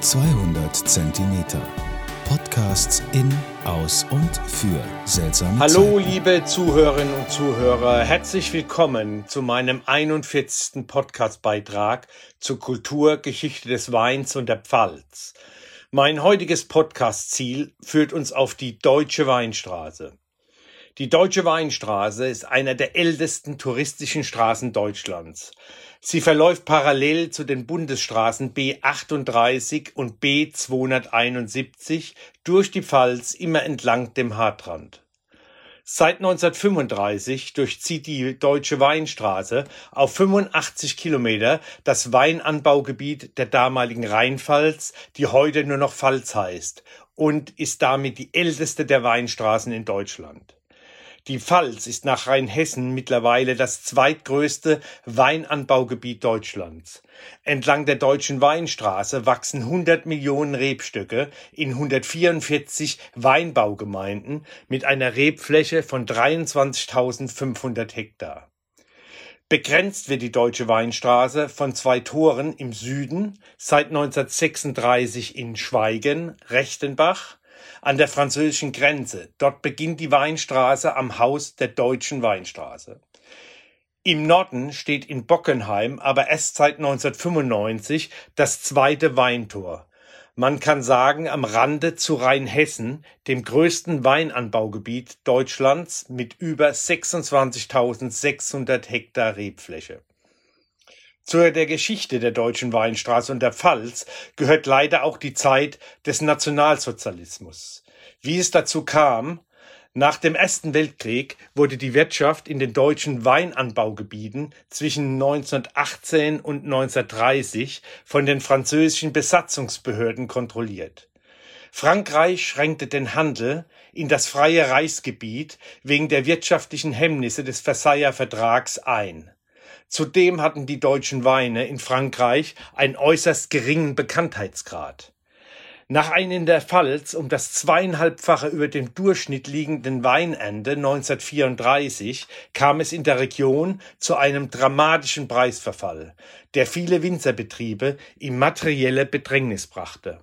200 Zentimeter. Podcasts in, aus und für seltsame Hallo, Zeiten. liebe Zuhörerinnen und Zuhörer. Herzlich willkommen zu meinem 41. Podcastbeitrag zur Kulturgeschichte des Weins und der Pfalz. Mein heutiges Podcast-Ziel führt uns auf die Deutsche Weinstraße. Die Deutsche Weinstraße ist einer der ältesten touristischen Straßen Deutschlands. Sie verläuft parallel zu den Bundesstraßen B38 und B271 durch die Pfalz immer entlang dem Hartrand. Seit 1935 durchzieht die Deutsche Weinstraße auf 85 Kilometer das Weinanbaugebiet der damaligen Rheinpfalz, die heute nur noch Pfalz heißt, und ist damit die älteste der Weinstraßen in Deutschland. Die Pfalz ist nach Rheinhessen mittlerweile das zweitgrößte Weinanbaugebiet Deutschlands. Entlang der Deutschen Weinstraße wachsen 100 Millionen Rebstöcke in 144 Weinbaugemeinden mit einer Rebfläche von 23.500 Hektar. Begrenzt wird die Deutsche Weinstraße von zwei Toren im Süden, seit 1936 in Schweigen, Rechtenbach, an der französischen Grenze. Dort beginnt die Weinstraße am Haus der Deutschen Weinstraße. Im Norden steht in Bockenheim aber erst seit 1995 das zweite Weintor. Man kann sagen, am Rande zu Rheinhessen, dem größten Weinanbaugebiet Deutschlands mit über 26.600 Hektar Rebfläche. Zu der Geschichte der deutschen Weinstraße und der Pfalz gehört leider auch die Zeit des Nationalsozialismus. Wie es dazu kam, nach dem Ersten Weltkrieg wurde die Wirtschaft in den deutschen Weinanbaugebieten zwischen 1918 und 1930 von den französischen Besatzungsbehörden kontrolliert. Frankreich schränkte den Handel in das freie Reichsgebiet wegen der wirtschaftlichen Hemmnisse des Versailler Vertrags ein. Zudem hatten die deutschen Weine in Frankreich einen äußerst geringen Bekanntheitsgrad. Nach einem in der Pfalz um das zweieinhalbfache über dem Durchschnitt liegenden Weinende 1934 kam es in der Region zu einem dramatischen Preisverfall, der viele Winzerbetriebe in materielle Bedrängnis brachte.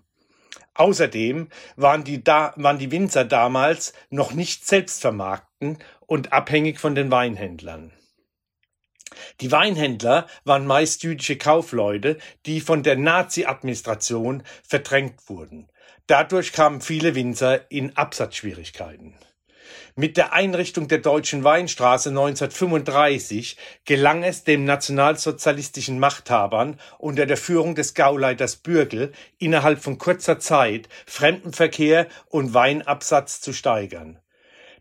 Außerdem waren die, da, waren die Winzer damals noch nicht selbst vermarkten und abhängig von den Weinhändlern. Die Weinhändler waren meist jüdische Kaufleute, die von der Nazi-Administration verdrängt wurden. Dadurch kamen viele Winzer in Absatzschwierigkeiten. Mit der Einrichtung der Deutschen Weinstraße 1935 gelang es dem nationalsozialistischen Machthabern unter der Führung des Gauleiters Bürgel innerhalb von kurzer Zeit Fremdenverkehr und Weinabsatz zu steigern.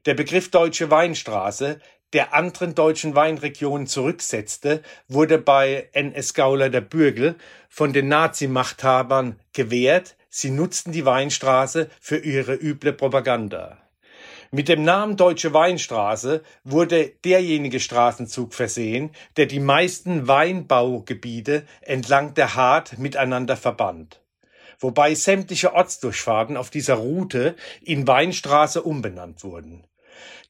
Der Begriff Deutsche Weinstraße der anderen deutschen Weinregionen zurücksetzte, wurde bei NS Gauler der Bürgel von den Nazi-Machthabern gewährt. Sie nutzten die Weinstraße für ihre üble Propaganda. Mit dem Namen Deutsche Weinstraße wurde derjenige Straßenzug versehen, der die meisten Weinbaugebiete entlang der Hart miteinander verband. Wobei sämtliche Ortsdurchfahrten auf dieser Route in Weinstraße umbenannt wurden.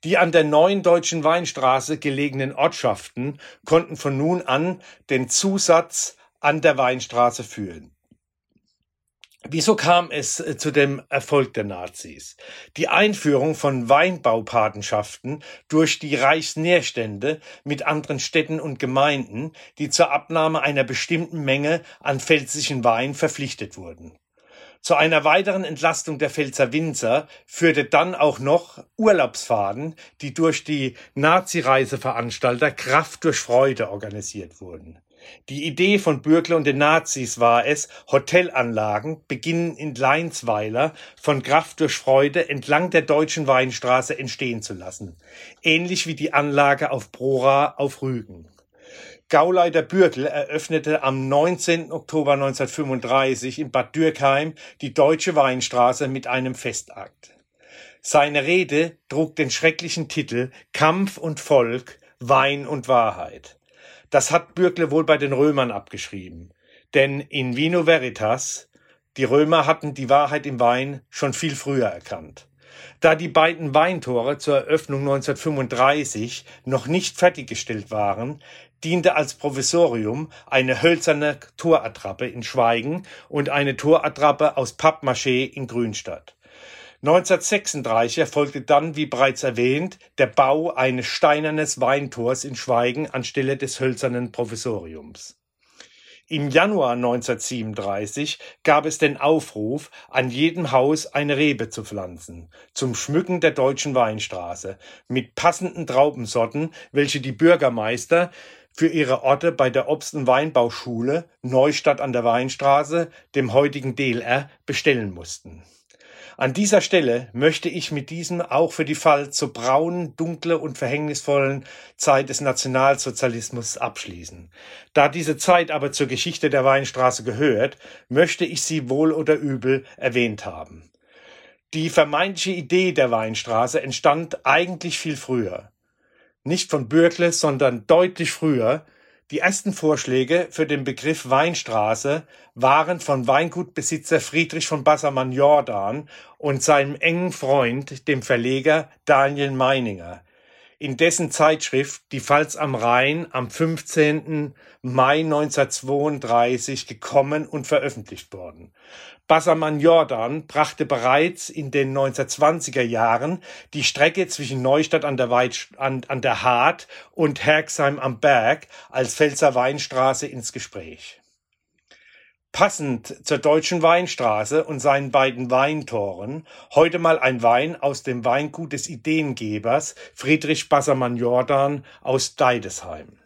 Die an der neuen deutschen Weinstraße gelegenen Ortschaften konnten von nun an den Zusatz an der Weinstraße führen. Wieso kam es äh, zu dem Erfolg der Nazis? Die Einführung von Weinbaupatenschaften durch die Reichsnährstände mit anderen Städten und Gemeinden, die zur Abnahme einer bestimmten Menge an pfälzischen Wein verpflichtet wurden. Zu einer weiteren Entlastung der Pfälzer Winzer führte dann auch noch Urlaubsfahrten, die durch die Nazi-Reiseveranstalter Kraft durch Freude organisiert wurden. Die Idee von Bürgler und den Nazis war es, Hotelanlagen, beginnen in Leinsweiler, von Kraft durch Freude entlang der deutschen Weinstraße entstehen zu lassen. Ähnlich wie die Anlage auf Prora auf Rügen. Gauleiter Bürgel eröffnete am 19. Oktober 1935 in Bad Dürkheim die Deutsche Weinstraße mit einem Festakt. Seine Rede trug den schrecklichen Titel Kampf und Volk, Wein und Wahrheit. Das hat Bürgle wohl bei den Römern abgeschrieben. Denn in Vino Veritas, die Römer hatten die Wahrheit im Wein schon viel früher erkannt. Da die beiden Weintore zur Eröffnung 1935 noch nicht fertiggestellt waren, diente als Provisorium eine hölzerne Torattrappe in Schweigen und eine Torattrappe aus Pappmaché in Grünstadt. 1936 erfolgte dann, wie bereits erwähnt, der Bau eines steinernes Weintors in Schweigen anstelle des hölzernen Provisoriums. Im Januar 1937 gab es den Aufruf, an jedem Haus eine Rebe zu pflanzen, zum Schmücken der deutschen Weinstraße, mit passenden Traubensorten, welche die Bürgermeister für ihre Orte bei der Obst- und Weinbauschule Neustadt an der Weinstraße, dem heutigen DLR, bestellen mussten. An dieser Stelle möchte ich mit diesem auch für die Pfalz so braunen, dunkle und verhängnisvollen Zeit des Nationalsozialismus abschließen. Da diese Zeit aber zur Geschichte der Weinstraße gehört, möchte ich sie wohl oder übel erwähnt haben. Die vermeintliche Idee der Weinstraße entstand eigentlich viel früher. Nicht von Bürkle, sondern deutlich früher, die ersten Vorschläge für den Begriff Weinstraße waren von Weingutbesitzer Friedrich von Bassermann-Jordan und seinem engen Freund, dem Verleger Daniel Meininger, in dessen Zeitschrift Die Pfalz am Rhein am 15. Mai 1932 gekommen und veröffentlicht worden. Bassermann Jordan brachte bereits in den 1920er Jahren die Strecke zwischen Neustadt an der, Weit an, an der Hart und Herxheim am Berg als Pfälzer Weinstraße ins Gespräch. Passend zur Deutschen Weinstraße und seinen beiden Weintoren heute mal ein Wein aus dem Weingut des Ideengebers Friedrich Bassermann Jordan aus Deidesheim.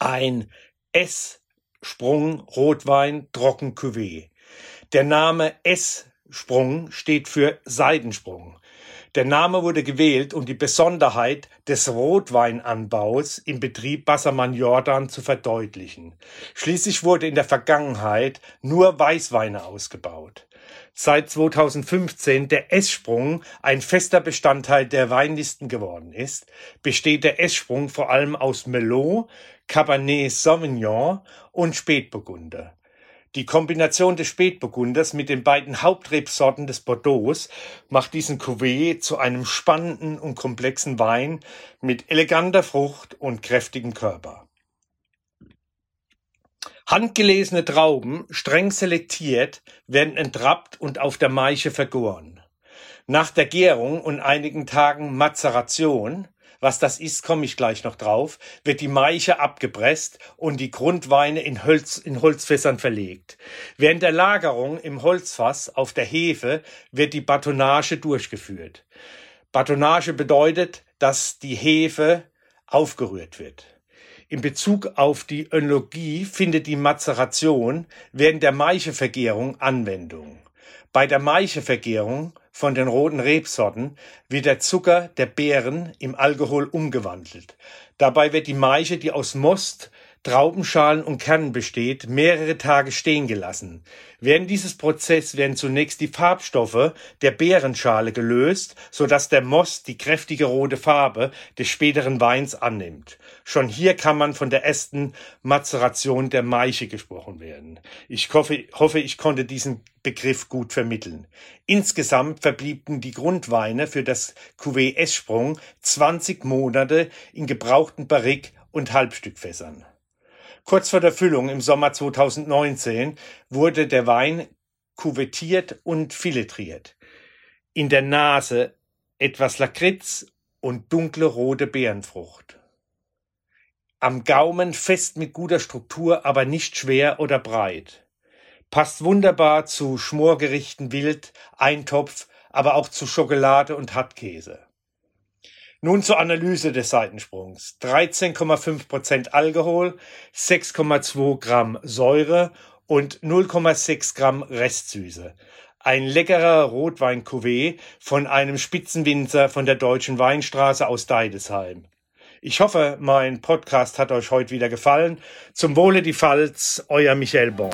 Ein S-Sprung Rotwein Trocken Cuvée. Der Name S-Sprung steht für Seidensprung. Der Name wurde gewählt, um die Besonderheit des Rotweinanbaus im Betrieb Bassermann-Jordan zu verdeutlichen. Schließlich wurde in der Vergangenheit nur Weißweine ausgebaut. Seit 2015 der S-Sprung ein fester Bestandteil der Weinlisten geworden ist, besteht der S-Sprung vor allem aus Melot, Cabernet Sauvignon und Spätburgunder. Die Kombination des Spätburgunders mit den beiden Hauptrebsorten des Bordeaux macht diesen Cuvée zu einem spannenden und komplexen Wein mit eleganter Frucht und kräftigem Körper. Handgelesene Trauben, streng selektiert, werden entrappt und auf der Maiche vergoren. Nach der Gärung und einigen Tagen Mazeration was das ist, komme ich gleich noch drauf, wird die Maiche abgepresst und die Grundweine in, Holz, in Holzfässern verlegt. Während der Lagerung im Holzfass auf der Hefe wird die Batonage durchgeführt. Batonage bedeutet, dass die Hefe aufgerührt wird. In Bezug auf die Önologie findet die Mazeration während der Maichevergärung Anwendung. Bei der Maichevergärung von den roten Rebsorten wird der Zucker der Beeren im Alkohol umgewandelt. Dabei wird die Maische, die aus Most, Traubenschalen und Kernen besteht, mehrere Tage stehen gelassen. Während dieses Prozess werden zunächst die Farbstoffe der Beerenschale gelöst, so dass der Most die kräftige rote Farbe des späteren Weins annimmt. Schon hier kann man von der ersten Mazeration der Maische gesprochen werden. Ich hoffe, hoffe, ich konnte diesen Begriff gut vermitteln. Insgesamt verblieben die Grundweine für das Cuvée S-Sprung 20 Monate in gebrauchten Barrique und Halbstückfässern. Kurz vor der Füllung im Sommer 2019 wurde der Wein kuvettiert und filetriert. In der Nase etwas Lakritz und dunkle rote Beerenfrucht. Am Gaumen fest mit guter Struktur, aber nicht schwer oder breit. Passt wunderbar zu Schmorgerichten Wild, Eintopf, aber auch zu Schokolade und Hartkäse. Nun zur Analyse des Seitensprungs. 13,5 Prozent Alkohol, 6,2 Gramm Säure und 0,6 Gramm Restsüße. Ein leckerer Rotwein-Cuvée von einem Spitzenwinzer von der Deutschen Weinstraße aus Deidesheim. Ich hoffe, mein Podcast hat euch heute wieder gefallen. Zum Wohle die Pfalz, euer Michael Bon.